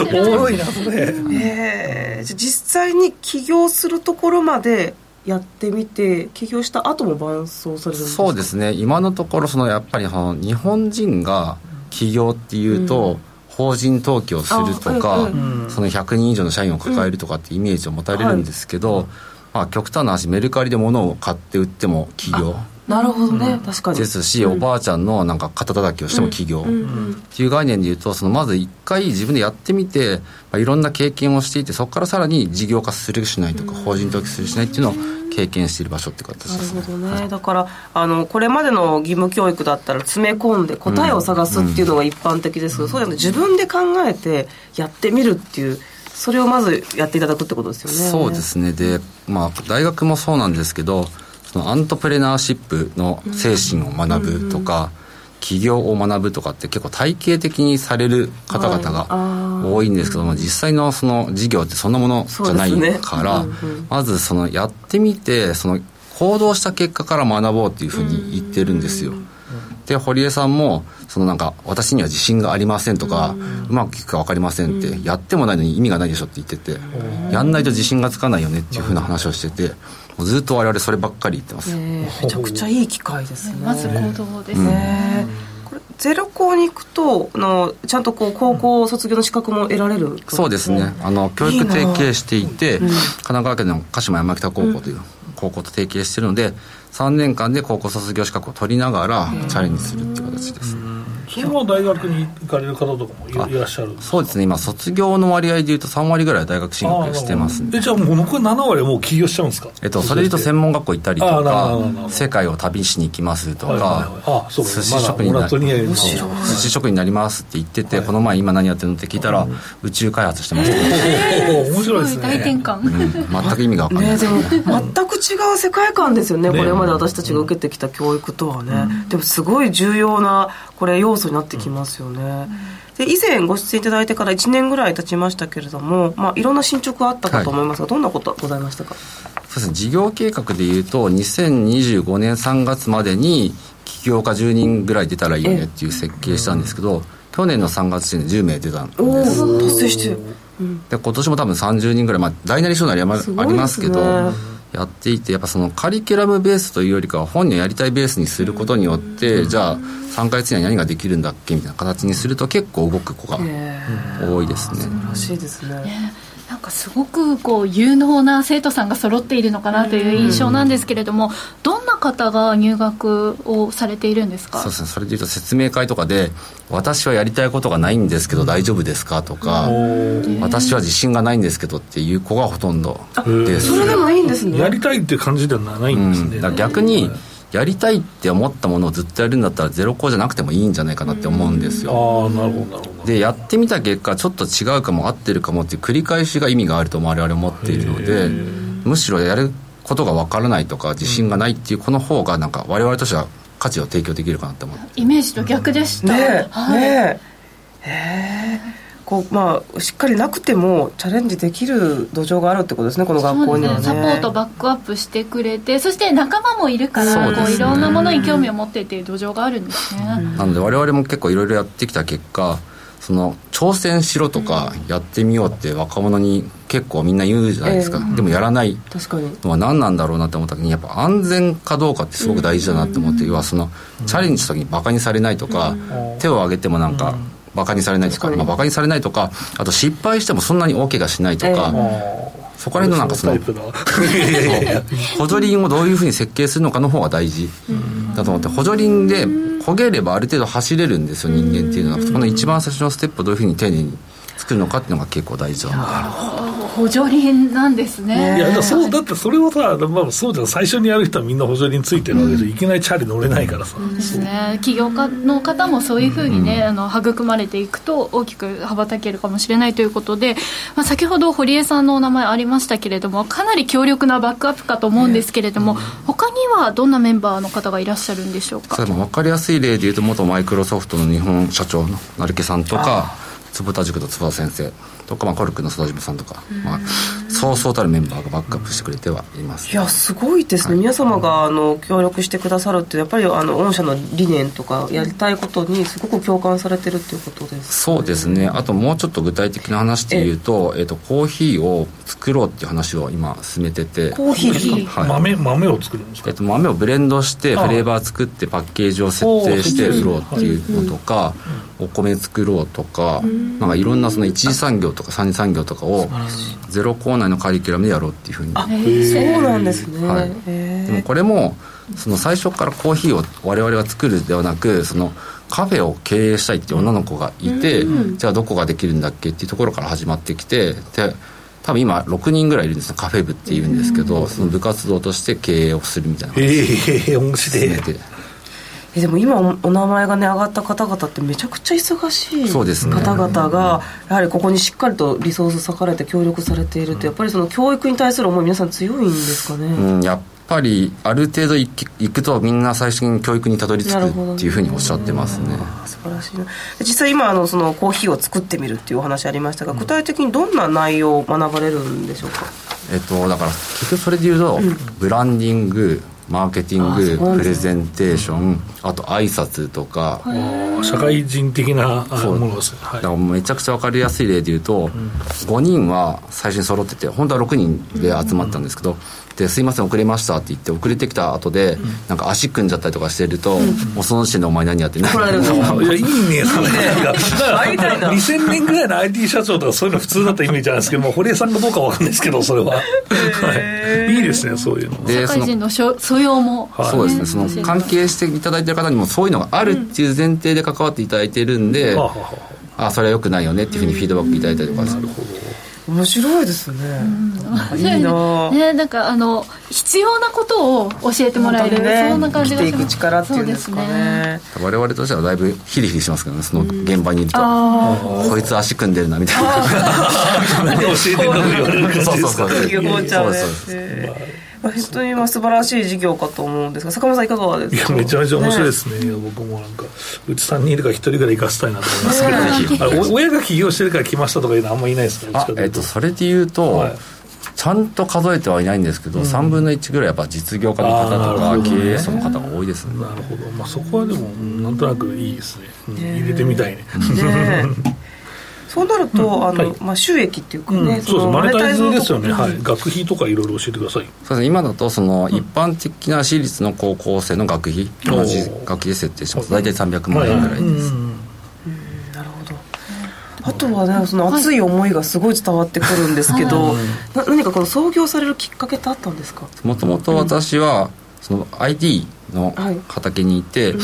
Speaker 2: 白い。
Speaker 1: おもろいなそれ。
Speaker 2: えー、じゃあ実際に起業するところまでやってみて起業した後も伴走されるんですか？
Speaker 4: そうですね。今のところそのやっぱりその日本人が起業っていうと、法人登記をするとか、
Speaker 2: あうん
Speaker 4: その100人以上の社員を抱えるとかってイメージを持たれるんですけど、まあ、極端な話メルカリで物を買って売っても起業
Speaker 2: なるほどね、確かに。
Speaker 4: ですし、おばあちゃんのなんか肩叩きをしても起業、っていう概念でいうとそのまず一回自分でやってみて、まあ、いろんな経験をしていてそこからさらに事業化するしないとか、法人登記するしないっていうのを経験している場所って形
Speaker 2: なる
Speaker 4: ですね。
Speaker 2: ほどね、だからあのこれまでの義務教育だったら詰め込んで答えを探すっていうのが一般的ですけど、そうじゃなくて自分で考えてやってみるっていうそれをまずやっていただくってことですよね。
Speaker 4: そうですね。で、まあ、大学もそうなんですけどそのアントプレナーシップの精神を学ぶとか、起業を学ぶとかって結構体系的にされる方々が多いんですけども、実際のその事業ってそんなものじゃないから、
Speaker 2: うんうん。
Speaker 4: まずそのやってみてその行動した結果から学ぼうっていうふうに言ってるんですよ。で堀江さんもそのなんか私には自信がありませんとか、うまくいくか分かりませんって、やってもないのに意味がないでしょって言ってて、やんないと自信がつかないよねっていうふうな話をしててずっと我々そればっかり言ってます、
Speaker 2: えーめちゃくちゃいい機会ですね。
Speaker 3: まず行動ですね、
Speaker 2: ねこれゼロ校に行くとあのちゃんとこう高校卒業の資格も得られる
Speaker 4: そうですね。あの教育提携していて神奈川県の鹿島山北高校という高校と提携してるので3年間で高校卒業資格を取りながらチャレンジするっていう形です、
Speaker 1: そのまま大学に行かれる方とかもいいらっしゃる
Speaker 4: そうですね。今卒業の割合でいうと3割ぐらいは大学進学してますんで
Speaker 1: えじゃあもう残り7割はもう起業しちゃうんですか？
Speaker 4: えっと、それでいうと専門学校行ったりとか世界を旅しに行きますと
Speaker 1: はいはいはい。
Speaker 4: か
Speaker 1: あそうか。
Speaker 4: 寿司職人にな
Speaker 1: まだモラトニアに
Speaker 4: そう。寿司職人になりますって言っててこの前今何やってるのって聞いたら宇宙開発してました。ね
Speaker 1: 面白いです
Speaker 3: すごい大転
Speaker 1: ね
Speaker 3: 換、
Speaker 4: うん全く意味が分かんない。
Speaker 2: ねでも全く違う世界観ですよね
Speaker 1: ね。
Speaker 2: これまで私たちが受けてきた教育とはね、でもすごい重要なこれ要素になってきますよね、で以前ご出演いただいてから1年ぐらい経ちましたけれども、まあ、いろんな進捗あったかと思いますが、どんなことございましたか？
Speaker 4: そうですね。事業計画でいうと2025年3月までに起業家10人ぐらい出たらいいよねっていう設計したんですけど去年の3月時点で10名出たんです。
Speaker 2: 達成してる。
Speaker 4: で今年も多分30人ぐらい、まあ、大なり小なりありますけどやっていてやっぱそのカリキュラムベースというよりかは本人をやりたいベースにすることによって、じゃあ3ヶ月以内に何ができるんだっけみたいな形にすると結構動く子が多いですね。
Speaker 2: 素晴らしいですね
Speaker 3: かすごくこう有能な生徒さんが揃っているのかなという印象なんですけれども、どんな方が入学をされているんですか？
Speaker 4: そうですね。それでいうと説明会とかで「私はやりたいことがないんですけど大丈夫ですか?」とか「私は自信がないんですけど」っていう子がほとんどです。
Speaker 2: それでもいいんですね
Speaker 1: やりたいっていう感じではないんですね、
Speaker 4: うん、逆にやりたいって思ったものをずっとやるんだったらゼロ校じゃなくてもいいんじゃないかなって思うんですよ。
Speaker 1: ああなるほどなるほど。
Speaker 4: でやってみた結果ちょっと違うかも合ってるかもっていう繰り返しが意味があると我々思っているのでむしろやることが分からないとか自信がないっていう子の方がなんか我々としては価値を提供できるかなって思って。
Speaker 3: イメージと逆でした、
Speaker 2: ねえ、
Speaker 3: はい。
Speaker 2: ねえ。へえこうまあしっかりなくてもチャレンジできる土壌があるってことですねこの学校にはね。
Speaker 3: ね。サポートバックアップしてくれてそして仲間もいるから
Speaker 4: ね。
Speaker 3: こういろんなものに興味を持ってっていう土壌があるんですね、
Speaker 4: なので我々も結構いろいろやってきた結果その挑戦しろとかやってみようって若者に結構みんな言うじゃないですか、でもやらない。
Speaker 2: 確かに。
Speaker 4: のは何なんだろうなって思った時にやっぱ安全かどうかってすごく大事だなって思って、要はそのチャレンジした時にバカにされないとか、手を挙げてもなんかバカにされないとか、まあ、バカにされないとかあと失敗してもそんなに大怪我しないとか、そこら辺のなんかその [laughs] 補助輪をどういうふうに設計するのかの方が大事。だと思って補助輪で焦げればある程度走れるんですよ人間っていうのは。そこの一番最初のステップをどういうふうに丁寧に作るのかっていうのが結構大事だな。
Speaker 3: 補助輪なんですね。
Speaker 1: いやだからそうだってそれをさ、まあ、そうじゃん。最初にやる人はみんな補助輪ついてるわけで、いきなりチャリ乗れないからさ、
Speaker 3: ですね。起業家の方もそういうふうにね、あの育まれていくと大きく羽ばたけるかもしれないということで、まあ、先ほど堀江さんのお名前ありましたけれどもかなり強力なバックアップかと思うんですけれども、他にはどんなメンバーの方がいらっしゃるんでしょうか？
Speaker 4: 分かりやすい例でいうと元マイクロソフトの日本社長の成毛さんとか坪田塾の坪田先生とか、まあ、コルクの曽田島さんとか、まあ、そうそうたるメンバーがバックアップしてくれてはいます。
Speaker 2: いやすごいですね、皆様があの協力してくださるってやっぱりあの御社の理念とかやりたいことにすごく共感されてるっていうことです。
Speaker 4: そうですね。あともうちょっと具体的な話で言うと,、えっとコーヒーを作ろうっていう話を今進めてて。
Speaker 2: コーヒー？ですか
Speaker 4: はい。
Speaker 1: 豆豆を作るんですか？
Speaker 4: えっと、豆をブレンドしてフレーバー作ってパッケージを設定して売ろうっていうのとか、お米作ろうとか、なんかいろんなその一次産業とか三次産業とかをゼロ校内のカリキュラムでやろうっていうふうに。
Speaker 2: あそうなんですね、
Speaker 4: はい。
Speaker 2: へ
Speaker 4: でもこれもその最初からコーヒーを我々が作るではなくそのカフェを経営したいっていう女の子がいて、じゃあどこができるんだっけっていうところから始まってきてで多分今6人ぐらいいるんですね。カフェ部っていうんですけど、その部活動として経営をするみたいな。
Speaker 1: えええ面白い
Speaker 2: えでも今おお名前がね上がった方々ってめちゃくちゃ忙しい方々がやはりここにしっかりとリソース割かれて協力されているとやっぱりその教育に対する思い皆さん強いんですかね、
Speaker 4: うん、やっぱりある程度行き行くとみんな最終的に教育にたどり着くっていうふうにおっしゃってますね。
Speaker 2: あ素晴らしいな。実際今あのそのコーヒーを作ってみるっていうお話ありましたが、具体的にどんな内容を学ばれるんでしょうか？
Speaker 4: えっとだから結局それで言うと、ブランディングマーケティング
Speaker 2: ね。
Speaker 4: レゼンテーションあと挨拶とか、
Speaker 1: 社会人的なものですね、はい。
Speaker 4: だからめちゃくちゃ分かりやすい例で言うと、5人は最初に揃ってて本当は6人で集まったんですけど、ですいません遅れましたって言って遅れてきた後で、なんか足組んじゃったりとかしてると、もうその時点でお前何やってんの？
Speaker 2: 怒られる。の
Speaker 1: いやいいね。それ
Speaker 2: いたいな
Speaker 1: 2000年ぐらいの IT 社長とかそういうの普通だったイメージなんですけども堀江さんがどうかわかんないですけどそれは、はい、いいですねそういうの
Speaker 4: で
Speaker 3: 社会人の素養も、
Speaker 1: はい。
Speaker 4: そうですね、その関係していただいてる方にもそういうのがあるっていう前提で関わっていただいてるんで、
Speaker 1: はあはあは
Speaker 4: あそれはよくないよねっていうふうにフィードバックいただいたりとかでする
Speaker 2: 面白いですね、いいな。
Speaker 3: ね、なんかあの必要なことを教えてもらえる、
Speaker 2: ね
Speaker 3: そんな感じが
Speaker 2: 生きていく力っていうんですか
Speaker 3: そう
Speaker 2: ね。
Speaker 4: 我々としてはだいぶヒリヒリしますけどねその現場にいると、
Speaker 3: あ
Speaker 4: こいつ足組んでるなみたいな。
Speaker 1: 何 [laughs] 教えてんだと言われる感じですか [laughs]
Speaker 4: そうそうそう。
Speaker 2: 空気が凍っちゃうね。
Speaker 4: そうそうです
Speaker 2: えーまあ本当にまあ素晴らしい事業かと思うんですが坂本さんいかがですか？
Speaker 1: いやめちゃめちゃ面白いですね。いや僕もなんかうち3人いるから1人ぐらい行かせたいなと思いますけど、あれお親が起業してるから来ましたとかいうのはあんまりいないですから
Speaker 4: あえっとそれで言うと、
Speaker 1: はい。
Speaker 4: ちゃんと数えてはいないんですけど、3分の1ぐらいやっぱ実業家の方とか経営者の方が多いですね。
Speaker 1: なるほど、まあ、そこはでもうんなんとなくいいですね、うん入れてみたいね。
Speaker 2: ねえ [laughs] そうなると、あの、
Speaker 1: はい。
Speaker 2: まあ、収益っていうかね、
Speaker 1: うん、そうですマネタイズですよね、はい、学費とかいろいろ教えてください。
Speaker 4: そうです。ね今だとその一般的な私立の高校生の学費、同じ学費で設定します。大体300万円ぐらいです、
Speaker 1: うん
Speaker 2: なるほど。あとはねその熱い思いがすごい伝わってくるんですけど、な何かこの創業されるきっかけってあったんですか？
Speaker 4: もともと私はその IT の畑にいて、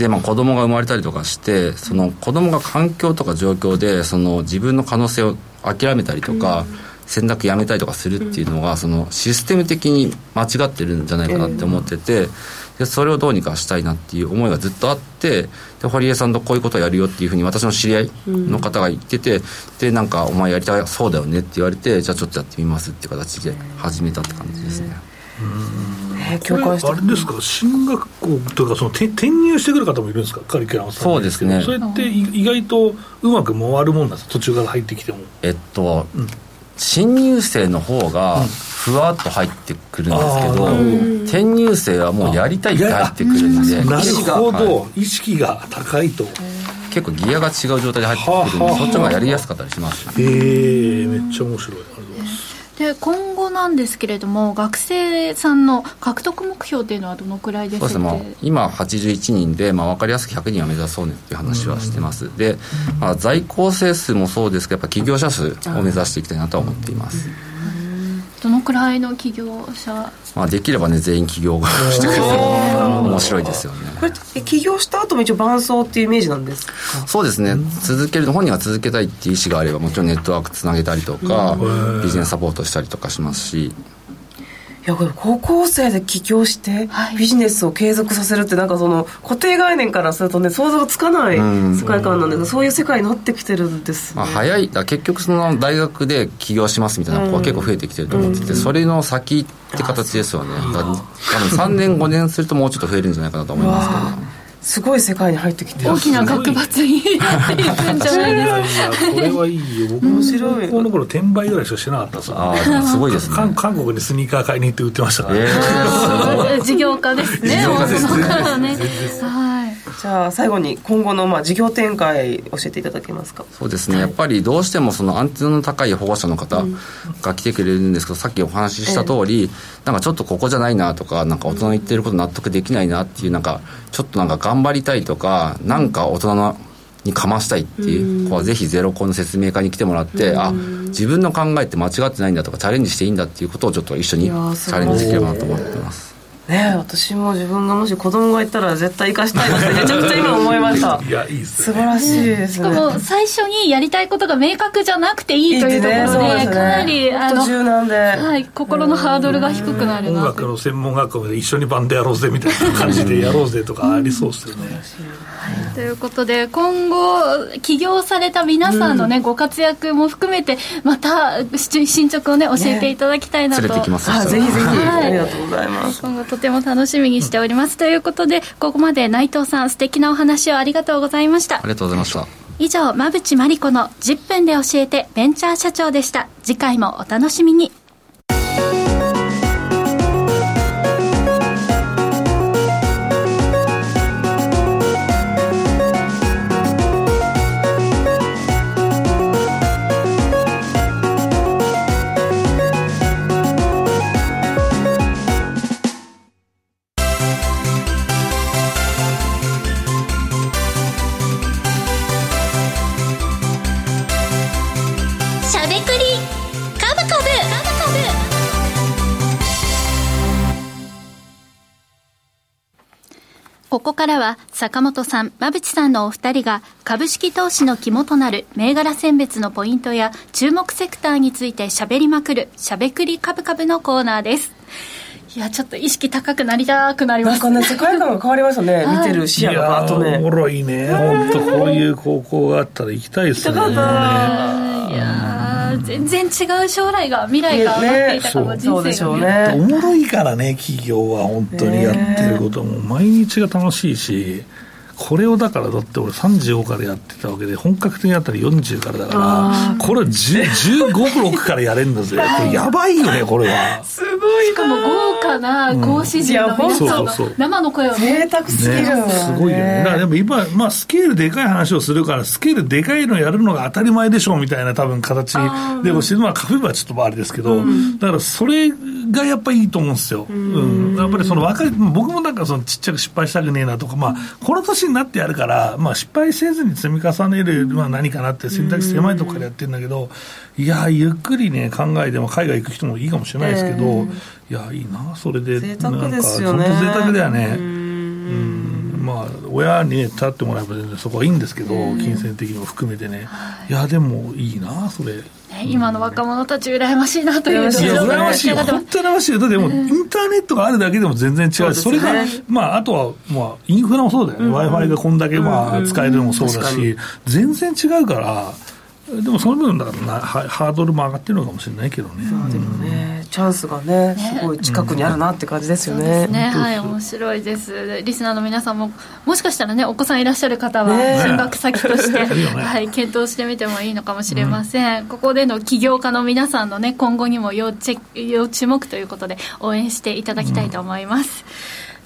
Speaker 4: でまあ、子供が生まれたりとかしてその子供が環境とか状況でその自分の可能性を諦めたりとか、選択やめたりとかするっていうのが、そのシステム的に間違ってるんじゃないかなって思ってて、でそれをどうにかしたいなっていう思いがずっとあってで堀江さんとこういうことをやるよっていうふうに私の知り合いの方が言ってて、でなんかお前やりたいそうだよねって言われてじゃあちょっとやってみますっていう形で始めたって感じですね。
Speaker 2: えー共感して
Speaker 1: あれですか？進学校というかそのて転入してくる方もいるんですか？カリキュラムさん
Speaker 4: そうですね。
Speaker 1: それってい意外とうまく回るもんなんですか？途中から入ってきても。
Speaker 4: えっと、新入生の方がふわっと入ってくるんですけど、
Speaker 1: あー
Speaker 4: 転入生はもうやりたいって入ってくるんで
Speaker 1: なるほど、
Speaker 4: は
Speaker 1: 意識が高いと。
Speaker 4: 結構ギアが違う状態で入ってくるんでそっちの方がやりやすかったりします
Speaker 1: へえめっちゃ面白い
Speaker 3: で今後なんですけれども学生さんの獲得目標っていうのはどのくらいです
Speaker 4: そうですね、まあ、今81人で、まあ、分かりやすく100人は目指そうねっていう話はしてます、で、まあ、在校生数もそうですけどやっぱ起業者数を目指していきたいなとは思っています、
Speaker 3: どのくらいの起業者？
Speaker 4: まあ、できればね全員起業してくれる。と面白いですよね。
Speaker 2: これえ起業した後も一応伴走っていうイメージなんですか？
Speaker 4: そうですね。続ける本人が続けたいっていう意思があればもちろんネットワークつなげたりとかビジネスサポートしたりとかしますし。
Speaker 2: いやこれ高校生で起業して
Speaker 3: はい。
Speaker 2: ビジネスを継続させるってなんかその固定概念からするとね想像がつかない
Speaker 4: うん。
Speaker 2: 世界観なんですけどそういう世界になってきてるんですね。
Speaker 4: まあ、早い。結局その大学で起業しますみたいな子は結構増えてきてると思ってて、それの先って形ですよね。多分3年5年するともうちょっと増えるんじゃないかなと思いますけど
Speaker 2: わあすごい世界に入ってきてる。
Speaker 3: 大きな学閥になっていくんじゃないですか。
Speaker 1: これはいいよ。僕も高校の頃転売ぐらいしかしてなかったさ
Speaker 4: すごいですね。
Speaker 1: 韓韓国にスニーカー買いに行って売ってましたから、[laughs]
Speaker 4: えー
Speaker 3: 事業家ですね。
Speaker 1: 事業家です
Speaker 3: 大阪ね。[laughs] はい
Speaker 2: じゃあ最後に今後のまあ事業展開教えていただけますか。
Speaker 4: そうですね、やっぱりどうしてもそのアンテナの高い保護者の方が来てくれるんですけど、さっきお話しした通り、なんかちょっとここじゃないなとか、なんか大人の言ってること納得できないなっていう、なんかちょっとなんか頑張りたいとか、なんか大人のにかましたいっていう子はぜひゼロコンの説明会に来てもらって、あ自分の考えって間違ってないんだとかチャレンジしていいんだっていうことをちょっと一緒にチャレンジできればなと思ってます
Speaker 2: ねえ私も自分がもし子供がいたら絶対生かしたいなって [laughs] めちゃくちゃ今思いました。
Speaker 1: いやいいっす
Speaker 2: 素晴らしいですね。
Speaker 3: しかも最初にやりたいことが明確じゃなくていいというところで
Speaker 2: ね
Speaker 3: かなりあの
Speaker 2: 柔軟で、
Speaker 3: はい、心のハードルが低くなる
Speaker 1: 音
Speaker 3: な
Speaker 1: 楽の専門学校で一緒にバンドやろうぜみたいな感じでやろうぜとかありそうですよね、
Speaker 3: ということで今後起業された皆さんのね、ご活躍も含めてまたし進捗をね教えていただきたいなと、
Speaker 4: 連れてきます。
Speaker 2: あぜひぜひ、
Speaker 3: はい。
Speaker 2: ありがとうございます。
Speaker 3: 今後とても楽しみにしております、ということでここまで内藤さん素敵なお話をありがとうございました。
Speaker 4: ありがとうございました。
Speaker 3: 以上馬淵真理子の10分で教えてベンチャー社長でした。次回もお楽しみにここからは坂本さん、馬淵さんのお二人が株式投資の肝となる銘柄選別のポイントや注目セクターについて喋りまくるしゃべくりカブカブのコーナーです。いや、ちょっと意識高くなりたくなります。
Speaker 2: なんか。ね世界観が変わりましたね、見てる視野が。バーッと
Speaker 1: いやーおも
Speaker 2: ね
Speaker 1: ろいね。本当こういう高校があったら行きたいですね。
Speaker 2: 行きたか
Speaker 3: いやー全然違う将来が、未来が待っていたかも、
Speaker 2: ね
Speaker 3: 人生が
Speaker 1: お
Speaker 2: ね
Speaker 1: もろいからね企業は本当にやってることも。毎日が楽しいしこれをだからだって俺35からやってたわけで本格的にやったら40からだからこれ10 15、6からやれんだぜ。こ [laughs] れやばいよねこれは。
Speaker 2: すごい
Speaker 3: しかも豪華な講師陣の皆さんの
Speaker 1: うんそうそうそう。
Speaker 3: 生の声を
Speaker 2: 贅沢すぎる、
Speaker 1: ね、すごいよね。だからでも今、まあスケールでかい話をするから、スケールでかいのやるのが当たり前でしょうみたいな多分形。でもしてるのはカフェバーちょっとあれですけど、だからそれがやっぱりいいと思うんですよ。うん。やっぱりその若い、僕もなんかそのちっちゃく失敗したくねえなとか、まあこの年になってやるから、まあ失敗せずに積み重ねる、まあ何かなって選択肢狭いところからやってるんだけど、いや、ゆっくりね、考えても海外行く人もいいかもしれないですけど、いや、いいな、それで。
Speaker 2: 贅沢ですよね。
Speaker 1: なんか本当贅沢だよね。うんまあ、親に、ね、立ってもらえば全然そこはいいんですけど、金銭的にも含めてね、い。や、でもいいな、それ。
Speaker 3: ね今の若者たち羨ましいなという
Speaker 1: いや、羨ましいよ、本当に羨ましいよ、だってもう、インターネットがあるだけでも全然違う。し、
Speaker 2: そ
Speaker 1: れが、まあ、あとは、まあ、インフラもそうだよね、w i f i がこんだけ、まあ、使えるのもそうだし、全然違うから、でもその分だからなハ、ハードルも上がってるのかもしれないけどね。
Speaker 2: でもねチャンスがねすごい近くにあるなって感じですよね,、
Speaker 3: ね、はい、面白いです。リスナーの皆さんも、もしかしたらね、お子さんいらっしゃる方は、
Speaker 2: ね
Speaker 3: 進学先として、[laughs]
Speaker 1: ね
Speaker 3: はい、検討してみてもいいのかもしれません。ここでの起業家の皆さんのね、今後にも要チェ要注目ということで、応援していただきたいと思います。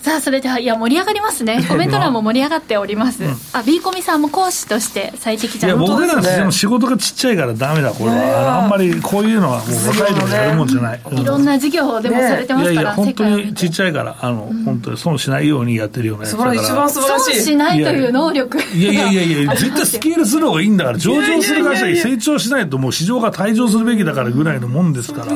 Speaker 3: さあ、それでは、いや、盛り上がりますね。[laughs] コメント欄も盛り上がっております。あ、ビーコミさんも講師として最適じ
Speaker 1: いや、
Speaker 3: ゃん。
Speaker 1: 僕ら
Speaker 2: ですね
Speaker 1: でも仕事がちっちゃいからダメだ、これは。あんまりこういうのはもう若いのにやるもんじゃない。うん
Speaker 3: いろんな事業をでもされてますから、
Speaker 1: いやいや、本当にちっちゃいから、あの、本当に損しないようにやってるようなやつだから。
Speaker 2: 一番素晴らしい
Speaker 3: 損しないという能力。
Speaker 1: いやいやいやいや、[laughs] 絶対スケールする方がいいんだから、上場する会社に成長しないと、もう市場が退場するべきだからぐらいのもんですから、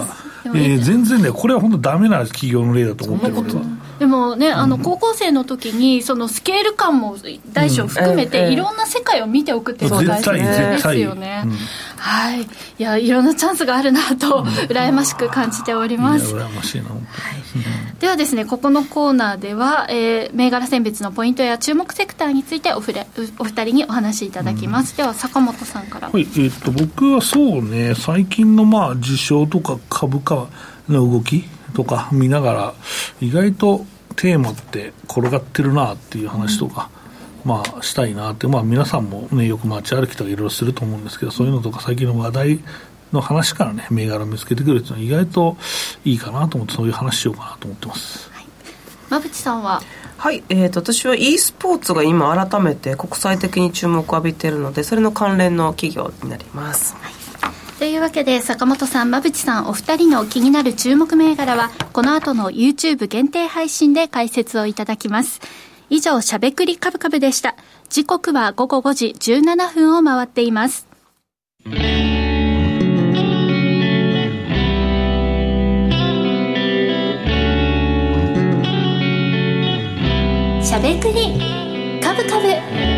Speaker 1: えー全然ね、これは本当ダメな企業の例だと思ってる、俺は。
Speaker 3: でもね、あの高校生の時にそのスケール感も大小含めて、
Speaker 2: うん。
Speaker 3: いろんな世界を見ておくっていうのが大切
Speaker 1: 絶対
Speaker 3: ですよね。はい、いやいろんなチャンスがあるなと羨ましく感じております。
Speaker 1: 羨ましいな、本
Speaker 3: ではですね、ここのコーナーでは、えー銘柄選別のポイントや注目セクターについておふれお二人にお話しいただきます。では坂本さんから。
Speaker 1: はい、えっと、僕はそうね、最近のまあ、事象とか株価の動きとか見ながら、意外とテーマって転がってるなっていう話とか、まあ、したいなって、まあ、皆さんもね、よく街歩きとかいろいろすると思うんですけど、そういうのとか最近の話題の話からね、銘柄を見つけてくるっていうのは意外といいかなと思って、そういう話しようかなと思ってます。
Speaker 3: 馬淵さんは？
Speaker 2: はい、えー、と私は e スポーツが今改めて国際的に注目を浴びているのでそれの関連の企業になります、
Speaker 3: というわけで坂本さん馬淵さんお二人の気になる注目銘柄はこの後の YouTube 限定配信で解説をいただきます。以上しゃべくりカブカブでした。時刻は午後5時17分を回っています。しゃべくりカブカブ。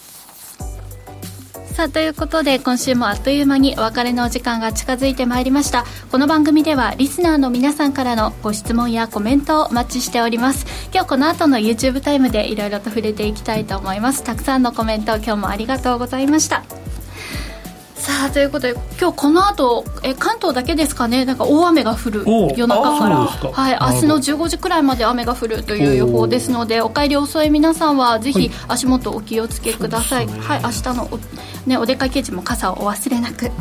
Speaker 3: さあということで今週もあっという間にお別れのお時間が近づいてまいりました。この番組ではリスナーの皆さんからのご質問やコメントをお待ちしております。今日この後の YouTube タイムでいろいろと触れていきたいと思います。たくさんのコメント今日もありがとうございました。さあということで今日この後え関東だけですかね？なんか大雨が降る夜中から。はい明日の15時くらいまで雨が降るという予報ですのでお帰り遅い皆さんはぜひ足元お気をつけください、
Speaker 1: そうですね。
Speaker 3: はい明日のお,、ね、お出かけ時も傘をお忘れなく、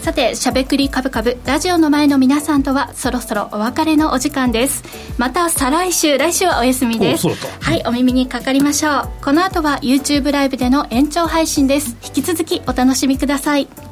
Speaker 3: さてしゃべくりカブカブラジオの前の皆さんとはそろそろお別れのお時間です。また再来週来週はお休みです。はいお耳にかかりましょう。この後は YouTube ライブでの延長配信です。引き続きお楽しみください。